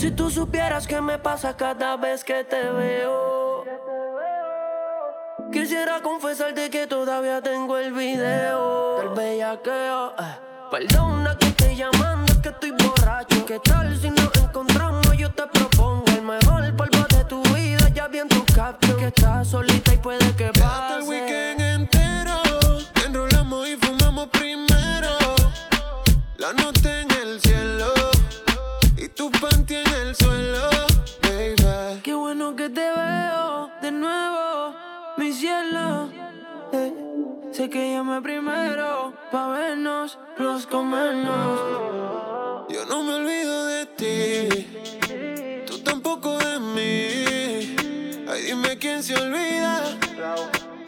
Si tú supieras qué me pasa cada vez que te veo. Quisiera confesarte que todavía tengo el video del bellaqueo. Eh. Perdona que estoy llamando, es que estoy borracho. ¿Qué tal si nos encontramos? Yo te propongo el mejor polvo de tu vida. Ya vi en tu caption que estás solita y puede que pase. el weekend entero, enrolamos y fumamos primero. La noche en el cielo Eh, sé que llamé primero pa' vernos, los comernos. Yo no me olvido de ti, tú tampoco de mí. Ay, dime quién se olvida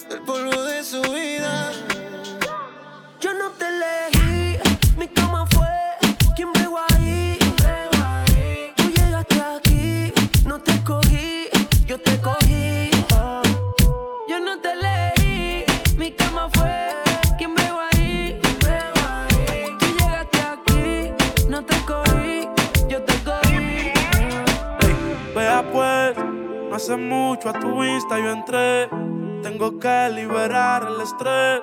del polvo de su vida. Yo no te elegí, hace mucho a tu vista yo entré. Tengo que liberar el estrés.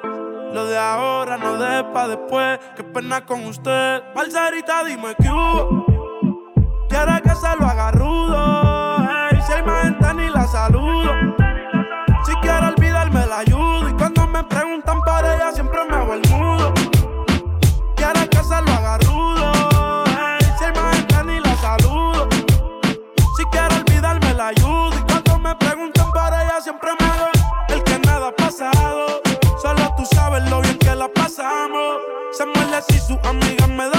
Lo de ahora no de pa' después. Qué pena con usted. Parcerita, dime que hubo. Quiere que se lo haga rudo. Si hay más gente ni la saludo. Si quiere olvidarme la ayudo. Y cuando me preguntan por ella siempre me hago el mudo. Quiere que se lo haga rudo. Si sus amigas me dan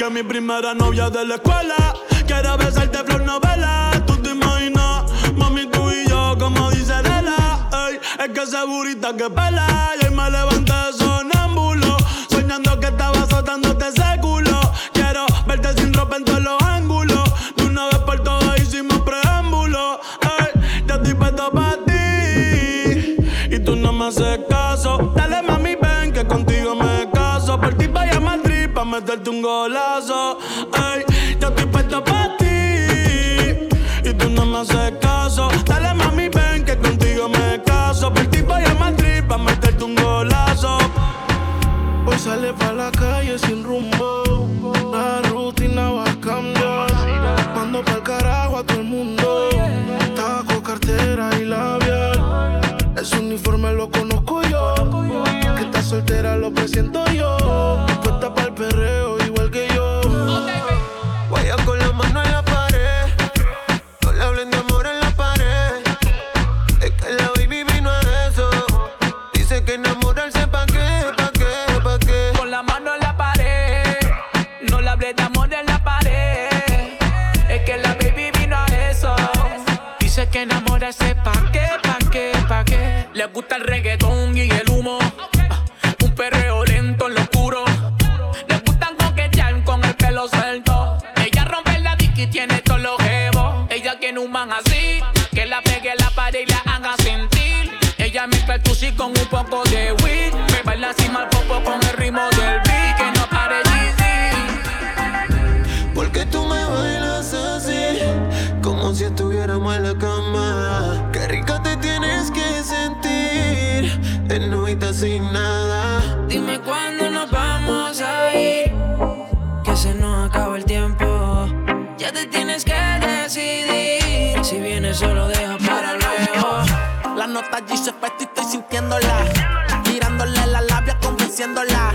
Que mi primera novia de la escuela. Quiero besarte flor novela. Tú te imaginas, mami, tú y yo, como dice Adela. Ey, es que esa burita que pela. Y hoy me levanté sonámbulo. Soñando que estaba azotándote ese culo. Quiero verte sin ropa en todos los ángulos. De una vez por todas hicimos preámbulo. Ey, yo estoy puesto para ti. Y tú no me haces caso. Dale, meterte un golazo. Ey, yo estoy puesto para ti. Y tú no me haces caso. Dale, mami, ven que contigo me caso. Por ti vaya a Madrid pa' meterte un golazo. Hoy sale pa' la calle sin rumbo. La rutina va a cambiar. Mando pa'l carajo a todo el mundo. Taco, cartera y labial. Ese uniforme lo conozco yo. Que ¿Pa' qué, pa' qué, pa' qué? Le gusta el reggaetón y el humo. Ah, un perreo lento en lo oscuro. Le gustan coquetear con el pelo suelto. Ella rompe la disc y tiene todos los jevos. Ella tiene un man así. Que la pegue la pared y la haga sentir. Ella mezcla el tusi con un poco de weed. Me baila así mal poco con el ritmo del beat. Que no pare Porque tú me bailas así. Como si estuviéramos en la cama. Sin nada. Dime cuándo nos vamos a ir. Que se nos acaba el tiempo. Ya te tienes que decidir. Si vienes solo deja para luego. La nota allí se y estoy sintiéndola. Tirándole la labia, convenciéndola.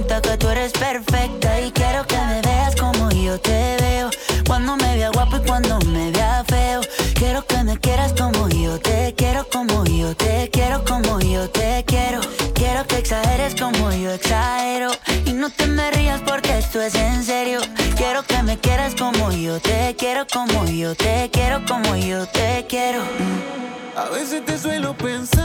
cuenta que tú eres perfecta. Y quiero que me veas como yo te veo. Cuando me vea guapo y cuando me vea feo. Quiero que me quieras como yo te quiero, como yo te quiero, como yo te quiero. Quiero que exageres como yo exagero. Y no te me rías porque esto es en serio. Quiero que me quieras como yo te quiero, como yo te quiero, como yo te quiero. A veces te suelo pensar,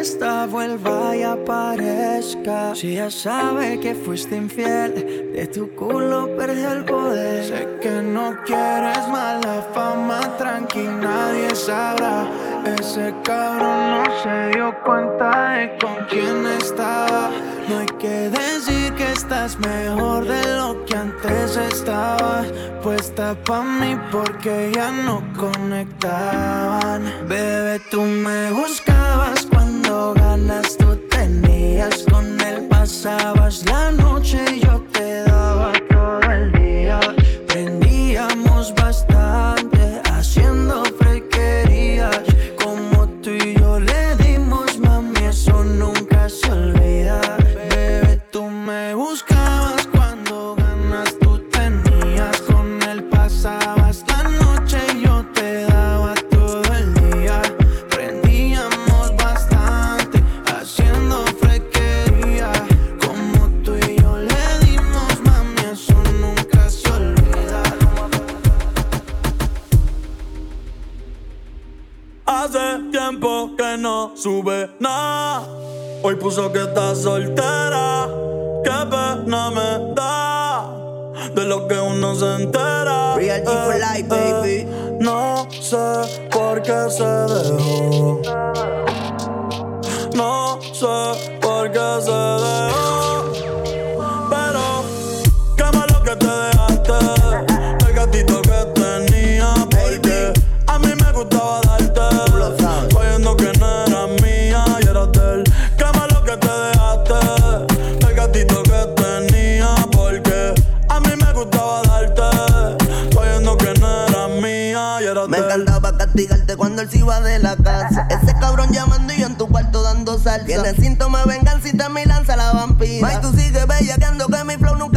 esta vuelva y aparezca. Si ya sabe que fuiste infiel, de tu culo perdió el poder. Sé que no quieres mala fama, tranqui, nadie sabrá. Ese cabrón no se dio cuenta de con quién estaba. No hay que decir que estás mejor de lo que antes estabas. Puesta pa' mí porque ya no conectaban. Bebé, tú me buscabas tú tenías. Con él pasabas la noche puso que está soltera. Qué pena me da de lo que uno se entera. Real G for Eh, life, eh, baby. No sé por qué se dejó. No sé por qué se dejó. De la casa. Ese cabrón llamando y yo en tu cuarto dando salsa. Tiene síntomas de venganza y te me lanza la vampira. May, tú sigues bellaqueando que mi flow nunca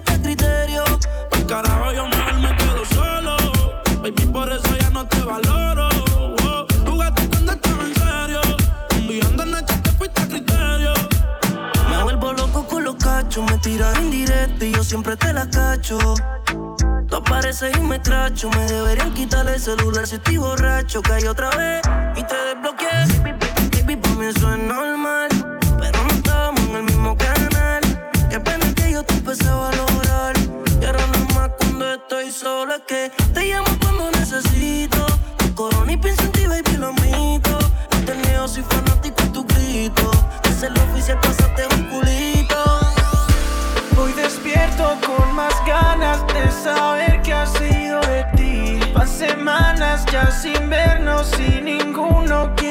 fuiste criterio. Al carajo yo mejor me quedo solo. Baby, por eso ya no te valoro. Jugaste cuando estaba en serio. Enviando en noche te fuiste a criterio. Me vuelvo loco con los cachos. Me tiras en directo y yo siempre te la cacho. Tú apareces y me cracho. Me deberían quitar el celular si estoy borracho. Caí otra vez y te desbloqueé. Baby, para mí eso es normal. Grito. Es el oficial, pasaste un culito. Hoy despierto con más ganas de saber qué ha sido de ti. Van semanas ya sin vernos y ninguno quiere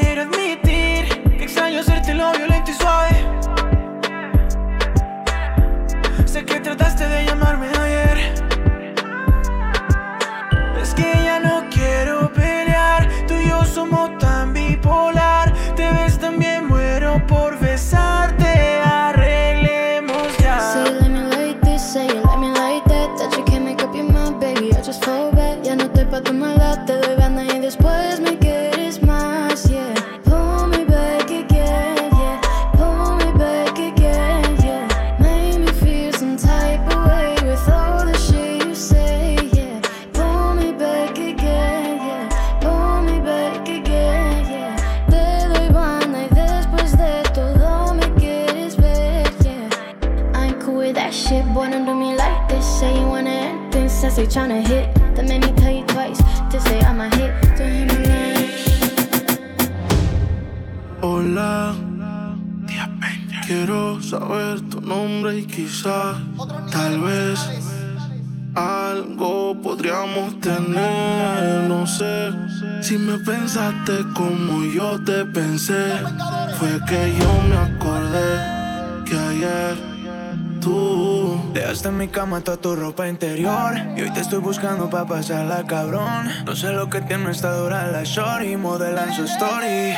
después algo podríamos tener. No sé si me pensaste como yo te pensé. Fue que yo me acordé que ayer tú Dejaste en mi cama toda tu ropa interior Y hoy te estoy buscando pa' pasarla cabrón No sé lo que tiene esta dura la shorty Modelan su story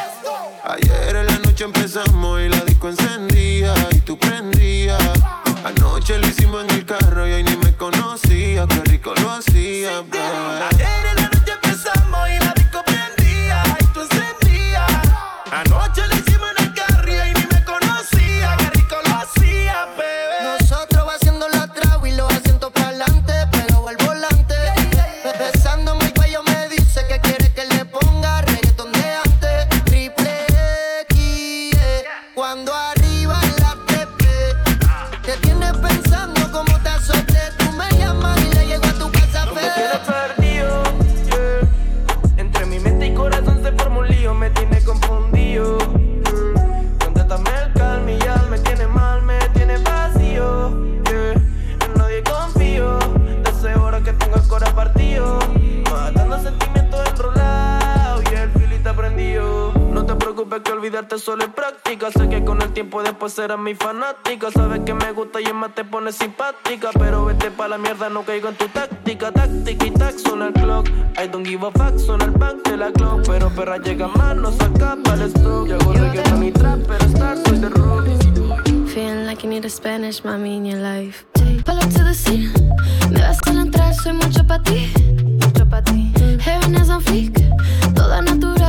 Ayer en la noche empezamos y la disco encendía y tú prendías. Anoche lo hicimos en el carro y hoy ni me conocía, qué rico lo hacía, bebé. Práctica. Sé que con el tiempo después serás mi fanática. Sabes que me gusta y más te pones simpática. Pero vete pa' la mierda, no caigo en tu táctica. Táctica y tac, suena el clock. I don't give a fuck, suena el bank de la clock. Pero perra llega más, no saca para el stock. Yo hago reggaeton y trap, pero star soy de rock. Feeling like you need a Spanish mommy in your life. Pull up to the scene. Me vas a entrar, soy mucho pa' ti. Mucho pa' ti. Heaven is on fleek. Toda natural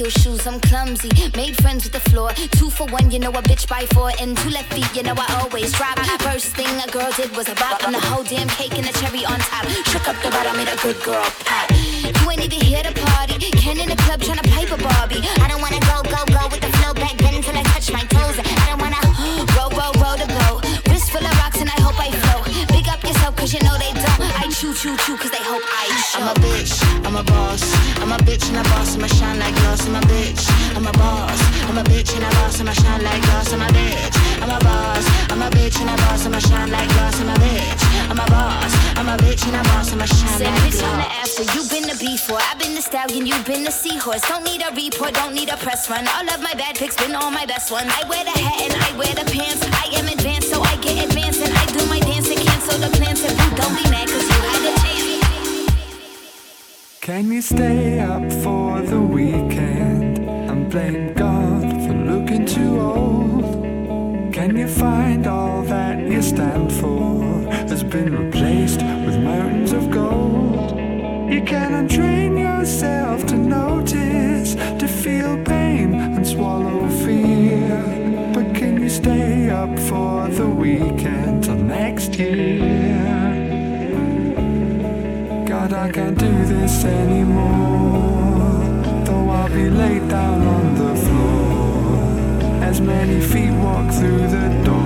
heel shoes. I'm clumsy. Made friends with the floor. Two for one, you know a bitch by four. And two left feet, you know I always drop. First thing a girl did was a bop. And the whole damn cake and the cherry on top. Shook up the bottom, made a good girl pop. You ain't even here to party. Ken in the club tryna pipe a Barbie. I don't wanna go, go, go with the flow back then until I touch my toes. I don't wanna roll, roll, roll the boat. Wrist full of rocks and I hope I float. Big up yourself cause you know they don't. I choo choo choo cause they hope I show. I'm a bitch, I'm a boss. I'm a bitch and a boss, I'ma shine like glass. I'm a bitch, I'm a boss. I'm a bitch and a boss, I'ma shine like glass. I'm a bitch, I'm a boss. I'm a bitch and a boss, I'ma shine like glass. I'm a bitch, I'm a boss. I'm a bitch and a boss, I'ma shine Said like bitch on the after, you been the before. I've been the stallion, you've been the seahorse. Don't need a report, don't need a press run. All of my bad pics been all my best ones. I wear the hat and I wear the pants. I am advanced, so I get advanced and I do my dance and cancel the plans. If you don't be mad, cause Can you stay up for the weekend and blame God for looking too old? Can you find all that you stand for has been replaced with mountains of gold? You can untrain yourself to notice, to feel pain and swallow fear. But can you stay up for the weekend till next year. I can't do this anymore. Though I'll be laid down on the floor as many feet walk through the door.